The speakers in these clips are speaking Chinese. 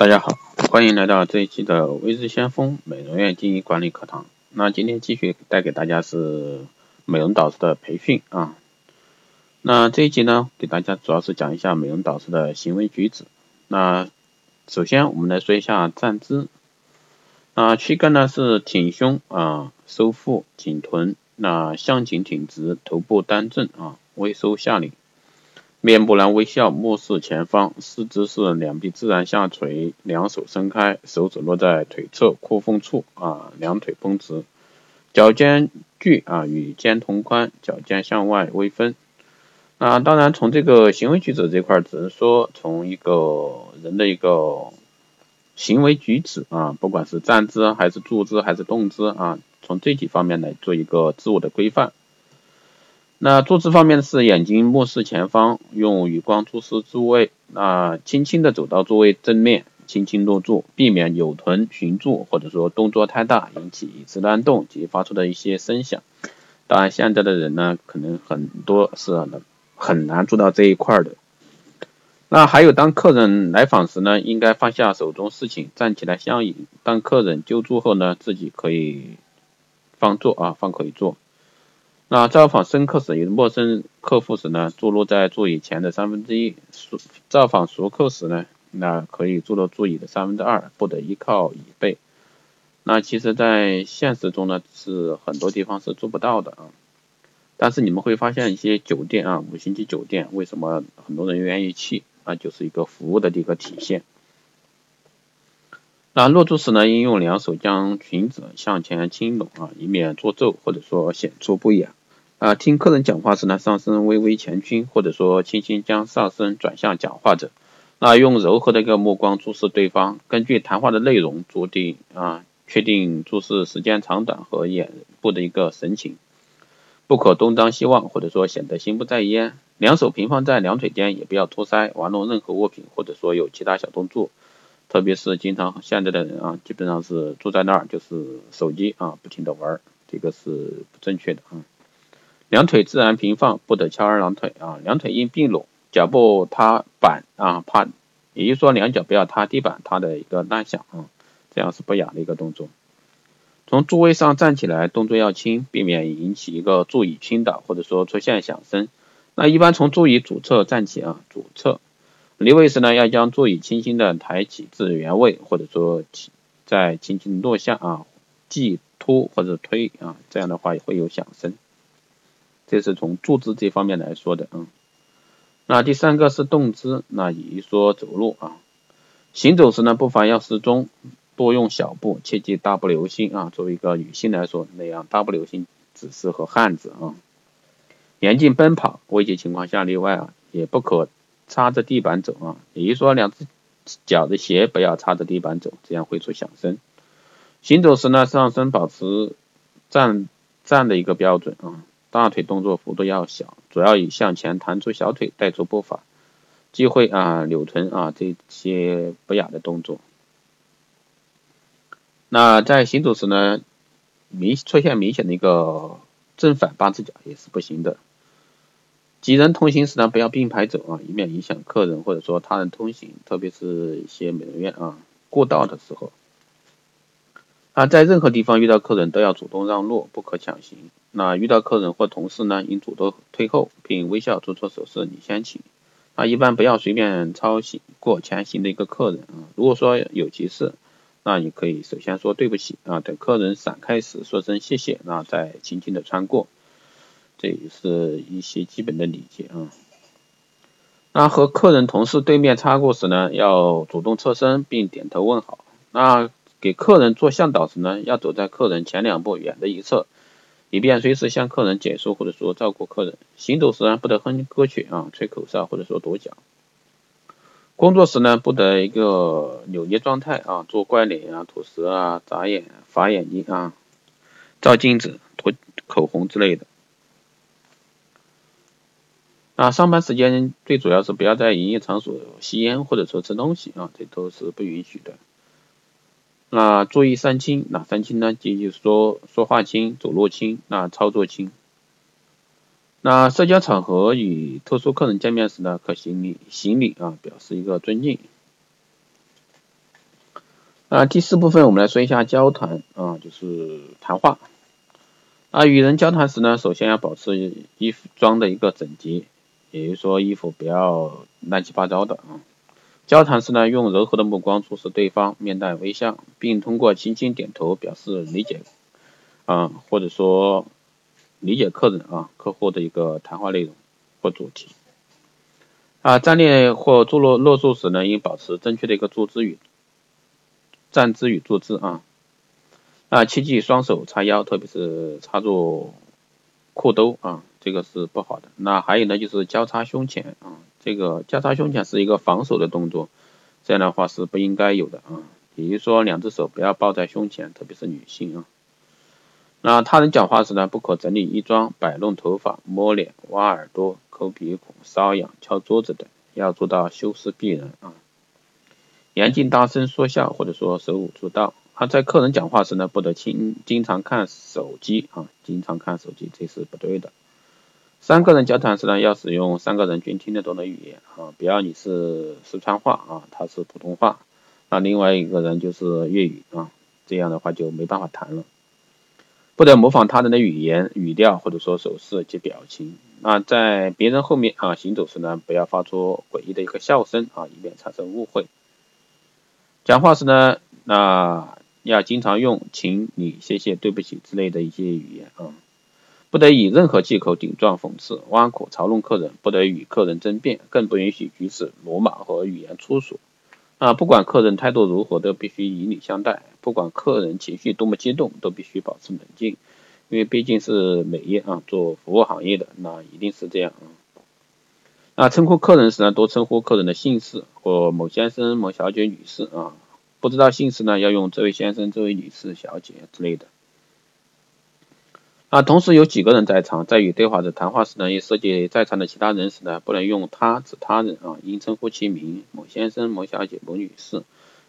大家好，欢迎来到这一期的微知先锋美容院经营管理课堂。那今天继续带给大家是美容导师的培训啊。那这一集呢，给大家主要是讲一下美容导师的行为举止。那首先我们来说一下站姿。那躯干呢是挺胸啊，收腹，紧臀，那向颈挺直，头部端正啊，微收下领。面部呢微笑，目视前方，四肢是两臂自然下垂，两手伸开，手指落在腿侧裤缝处啊，两腿绷直，脚尖距啊与肩同宽，脚尖向外微分。那当然从这个行为举止这块，只能说从一个人的一个行为举止啊，不管是站姿还是坐姿还是动姿啊，从这几方面来做一个自我的规范。那坐姿方面是眼睛目视前方，用余光注视座位，那轻轻的走到座位正面，轻轻落座，避免扭臀寻坐或者说动作太大引起椅子乱动及发出的一些声响。当然现在的人呢，可能很多是很难做到这一块的。那还有当客人来访时呢，应该放下手中事情，站起来相迎。当客人就坐后呢，自己可以放坐啊，放可以坐。那造访生客时，有陌生客户时呢，坐落在座椅前的三分之一；造访熟客时呢，那可以坐到座椅的三分之二，不得依靠椅背。那其实，在现实中呢，是很多地方是做不到的啊。但是你们会发现，一些酒店啊，五星级酒店，为什么很多人愿意去？那就是一个服务的一个体现。那落座时呢，应用两手将裙子向前轻拢啊，以免作皱或者说显出不雅。啊，听客人讲话时呢，上身微微前倾，或者说轻轻将上身转向讲话者。那用柔和的一个目光注视对方，根据谈话的内容注定啊，确定注视时间长短和眼部的一个神情。不可东张西望，或者说显得心不在焉。两手平放在两腿间，也不要托腮玩弄任何物品，或者说有其他小动作。特别是经常现在的人啊，基本上是坐在那儿就是手机啊，不停的玩，这个是不正确的啊。两腿自然平放，不得翘二郎腿啊。两腿应并拢，脚步踏板啊，怕，也就是说两脚不要踏地板，踏的一个乱响啊，这样是不雅的一个动作。从座位上站起来，动作要轻，避免引起一个座椅倾倒或者说出现响声。那一般从座椅左侧站起啊，左侧离位时呢，要将座椅轻轻的抬起至原位，或者说再轻轻落下啊，既拖或者推啊，这样的话也会有响声。这是从坐姿这方面来说的啊。那第三个是动姿，那也就是说走路啊。行走时呢，步伐要适中，多用小步，切记大步流星啊。作为一个女性来说，那样大步流星只适合汉子啊。严禁奔跑，危急情况下例外啊，也不可擦着地板走啊。也就是说，两只脚的鞋不要擦着地板走，这样会出响声。行走时呢，上身保持站站的一个标准啊。大腿动作幅度要小，主要以向前弹出小腿带出步伐，忌讳啊扭臀啊这些不雅的动作。那在行走时呢，明出现明显的一个正反八字脚也是不行的。几人同行时呢，不要并排走啊，以免影响客人或者说他人通行，特别是一些美容院啊过道的时候。那在任何地方遇到客人都要主动让路，不可强行。那遇到客人或同事呢，应主动退后，并微笑做出手势，你先请。啊，一般不要随便超行过前行的一个客人啊。如果说有急事，那你可以首先说对不起啊，等客人闪开时说声谢谢，然后再轻轻的穿过。这也是一些基本的礼节啊。那和客人、同事对面擦过时呢，要主动侧身并点头问好。那给客人做向导时呢，要走在客人前两步远的一侧，以便随时向客人解说或者说照顾客人。行走时呢，不得哼歌曲啊、吹口哨或者说跺脚。工作时呢，不得一个扭捏状态啊，做怪脸啊、吐舌啊、眨眼、眨眼睛啊、照镜子、涂口红之类的。那上班时间最主要是不要在营业场所吸烟或者说吃东西啊，这都是不允许的。那注意三轻，哪三轻呢？即就是说说话轻，走路轻，那操作轻。那社交场合与特殊客人见面时呢，可行礼行礼啊，表示一个尊敬。啊，第四部分我们来说一下交谈啊，就是谈话。啊，与人交谈时呢，首先要保持衣服装的一个整洁，也就是说衣服不要乱七八糟的啊。交谈时呢，用柔和的目光注视对方，面带微笑，并通过轻轻点头表示理解啊，或者说理解客人啊、客户的一个谈话内容或主题。啊，站立或坐落落座时呢，应保持正确的一个坐姿与站姿与坐姿啊。啊，切记双手叉腰，特别是插入裤兜啊，这个是不好的。那还有呢，就是交叉胸前啊，这个交叉胸前是一个防守的动作，这样的话是不应该有的啊。也就说，两只手不要抱在胸前，特别是女性啊。那他人讲话时呢，不可整理衣装、摆弄头发、摸脸、挖耳朵、抠鼻孔、搔痒、敲桌子等，要做到修饰避人啊。严禁大声说笑，或者说手舞足蹈。他在客人讲话时呢，不得轻经常看手机啊，经常看手机，这是不对的。三个人交谈时呢，要使用三个人均听得懂的语言啊，不要你是四川话啊，他是普通话，那另外一个人就是粤语啊，这样的话就没办法谈了。不得模仿他人的语言、语调或者说手势及表情。那在别人后面啊行走时呢，不要发出诡异的一个笑声啊，以免产生误会。讲话时呢，那。要经常用请你、谢谢、对不起之类的一些语言啊，不得以任何借口顶撞、讽刺、挖苦、嘲弄客人，不得与客人争辩，更不允许举止鲁莽和语言粗俗啊。不管客人态度如何，都必须以礼相待；不管客人情绪多么激动，都必须保持冷静，因为毕竟是美业啊，做服务行业的，那一定是这样啊。那称呼客人时呢，多称呼客人的姓氏或某先生、某小姐、女士啊。不知道姓氏呢，要用这位先生、这位女士、小姐之类的。啊，同时有几个人在场，在与对话者谈话时呢，也涉及在场的其他人时呢，不能用他指他人啊，应称呼其名，某先生、某小姐、某女士，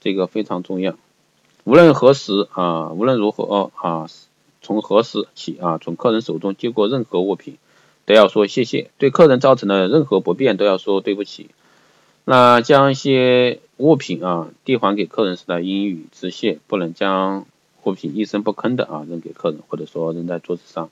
这个非常重要。无论何时啊，无论如何啊，从何时起啊，从客人手中接过任何物品，都要说谢谢；对客人造成的任何不便，都要说对不起。那将一些物品啊递还给客人时呢，应予致谢，不能将物品一声不吭的啊扔给客人，或者说扔在桌子上。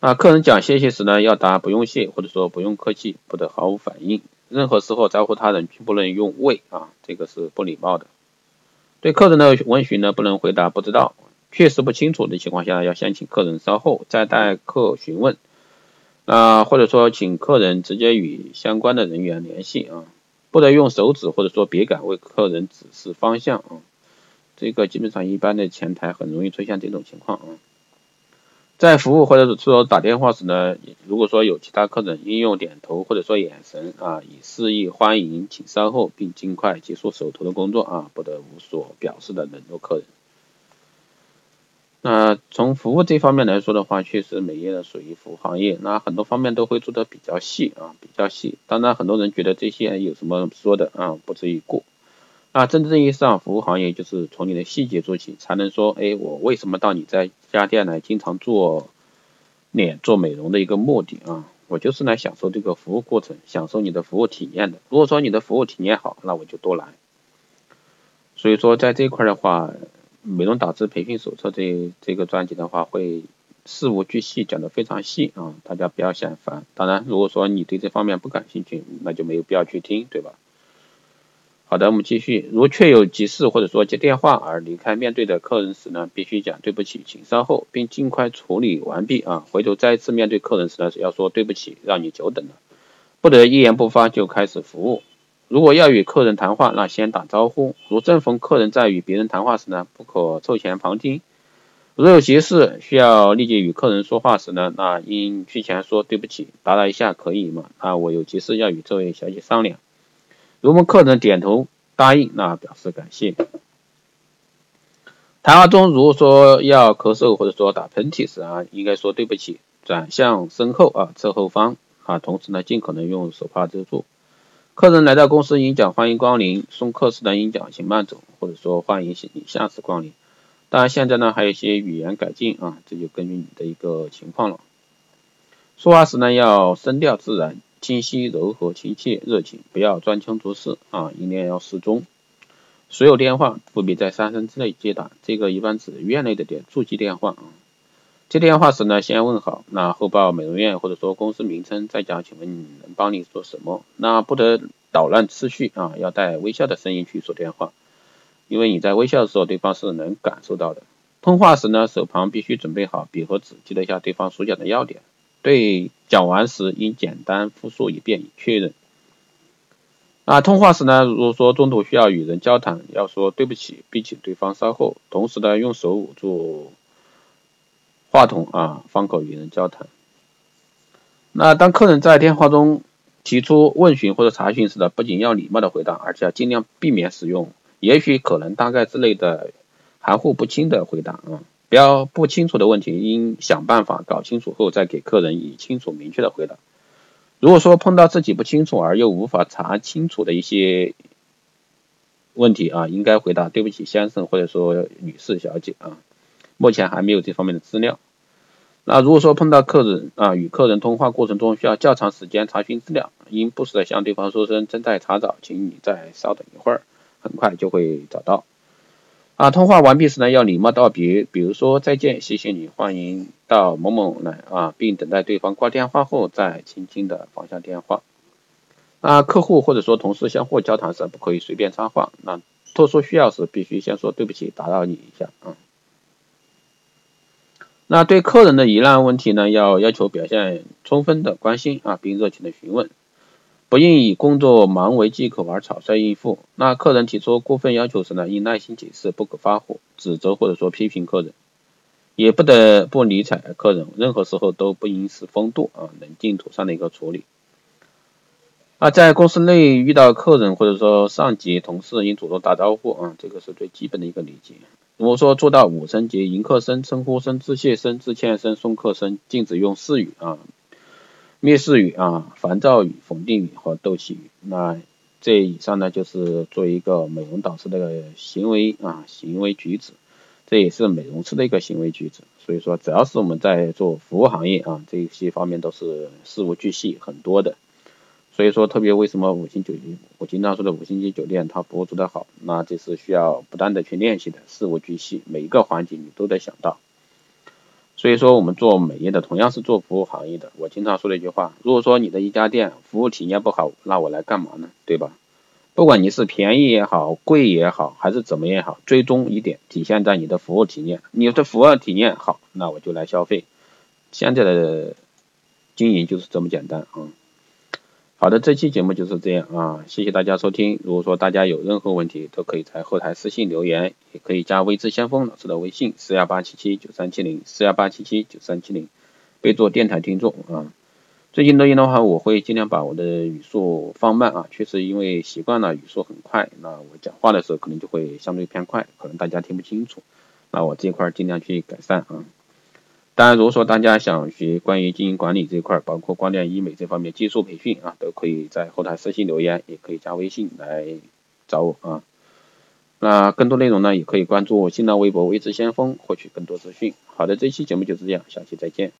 那客人讲谢谢时呢，要答不用谢，或者说不用客气，不得毫无反应。任何时候招呼他人均不能用喂啊，这个是不礼貌的。对客人的问询呢，不能回答不知道，确实不清楚的情况下，要先请客人稍后再待客询问。啊，或者说请客人直接与相关的人员联系啊，不得用手指或者说别杆为客人指示方向啊，这个基本上一般的前台很容易出现这种情况啊。在服务或者是说打电话时呢，如果说有其他客人，应用点头或者说眼神啊，以示意欢迎，请稍后，并尽快结束手头的工作啊，不得无所表示的冷落客人。那从服务这方面来说的话，确实美业呢属于服务行业，那很多方面都会做的比较细啊，比较细。当然，很多人觉得这些有什么说的啊，不值一过。那真正意义上，服务行业就是从你的细节做起，才能说，哎，我为什么到你这家店来经常做脸做美容的一个目的啊？我就是来享受这个服务过程，享受你的服务体验的。如果说你的服务体验好，那我就多来。所以说，在这块的话。美容导师培训手册这这个专辑的话，会事无巨细讲的非常细啊，大家不要嫌烦。当然，如果说你对这方面不感兴趣，那就没有必要去听，对吧？好的，我们继续。如确有急事或者说接电话而离开面对的客人时呢，必须讲对不起，请稍后，并尽快处理完毕啊。回头再次面对客人时呢，要说对不起，让你久等了，不得一言不发就开始服务。如果要与客人谈话，那先打招呼。如正逢客人在与别人谈话时呢，不可凑前旁听。如有急事需要立即与客人说话时呢，那应去前说对不起，打扰一下可以吗？啊，我有急事要与这位小姐商量。如果客人点头答应，那表示感谢。谈话中如果说要咳嗽或者说打喷嚏时啊，应该说对不起，转向身后啊，侧后方啊，同时呢，尽可能用手帕遮住。客人来到公司，应讲欢迎光临；送客时呢，应讲请慢走，或者说欢迎你下次光临。当然，现在呢还有一些语言改进啊，这就根据你的一个情况了。说话时呢，要声调自然、清晰、柔和、亲切、热情，不要装腔作势啊，音量要适中。所有电话务必在三声之内接打，这个一般指院内的电座机电话啊。接电话时呢，先问好，那后报美容院或者说公司名称，再讲请问你能帮你做什么？那不得捣乱次序啊，要带微笑的声音去说电话，因为你在微笑的时候，对方是能感受到的。通话时呢，手旁必须准备好笔和纸，记录下对方所讲的要点。对讲完时，应简单复述一遍以确认。那，通话时呢，如果说中途需要与人交谈，要说对不起，并请对方稍后，同时呢，用手捂住。话筒啊，方可与人交谈。那当客人在电话中提出问询或者查询时呢，不仅要礼貌的回答，而且要尽量避免使用“也许”“可能”“大概”之类的含糊不清的回答啊。不要不清楚的问题，应想办法搞清楚后再给客人以清楚明确的回答。如果说碰到自己不清楚而又无法查清楚的一些问题啊，应该回答“对不起，先生”或者说“女士、小姐”啊。目前还没有这方面的资料。那如果说碰到客人啊，与客人通话过程中需要较长时间查询资料，应不时的向对方说声正在查找，请你再稍等一会儿，很快就会找到。啊，通话完毕时呢，要礼貌道别，比如说再见，谢谢你，欢迎到某某来啊，并等待对方挂电话后再轻轻的放下电话。啊，客户或者说同事相互交谈时不可以随便插话，那特殊需要时必须先说对不起，打扰你一下啊。那对客人的疑难问题呢，要要求表现充分的关心啊，并热情的询问，不应以工作忙为借口而草率应付。那客人提出过分要求时呢，应耐心解释，不可发火、指责或者说批评客人，也不得不理睬客人。任何时候都不应使风度啊，冷静妥善的一个处理。啊，在公司内遇到客人或者说上级同事，应主动打招呼啊，这个是最基本的一个礼节。如果说做到五声节，迎客声、称呼声、致谢声、致歉声、送客声，禁止用私语啊、蔑视语啊、烦躁语、否定语和斗气语。那这以上呢，就是做一个美容导师的行为啊、行为举止，这也是美容师的一个行为举止。所以说，只要是我们在做服务行业啊，这些方面都是事无巨细很多的。所以说，特别为什么五星酒店，我经常说的五星级酒店，它服务做得好，那这是需要不断的去练习的，事无巨细，每一个环节你都得想到。所以说，我们做美业的，同样是做服务行业的，我经常说的一句话，如果说你的一家店服务体验不好，那我来干嘛呢？对吧？不管你是便宜也好，贵也好，还是怎么也好，最终一点体现在你的服务体验，你的服务体验好，那我就来消费。现在的经营就是这么简单啊。好的，这期节目就是这样啊，谢谢大家收听。如果说大家有任何问题，都可以在后台私信留言，也可以加微知先锋老师的微信四幺八七七九三七零四幺八七七九三七零，备注电台听众啊。最近录音的话，我会尽量把我的语速放慢啊，确实因为习惯了语速很快，那我讲话的时候可能就会相对偏快，可能大家听不清楚，那我这块尽量去改善啊。当然，如果说大家想学关于经营管理这一块，包括光电医美这方面技术培训啊，都可以在后台私信留言，也可以加微信来找我啊。那更多内容呢，也可以关注新浪微博“微知先锋”获取更多资讯。好的，这期节目就是这样，下期再见。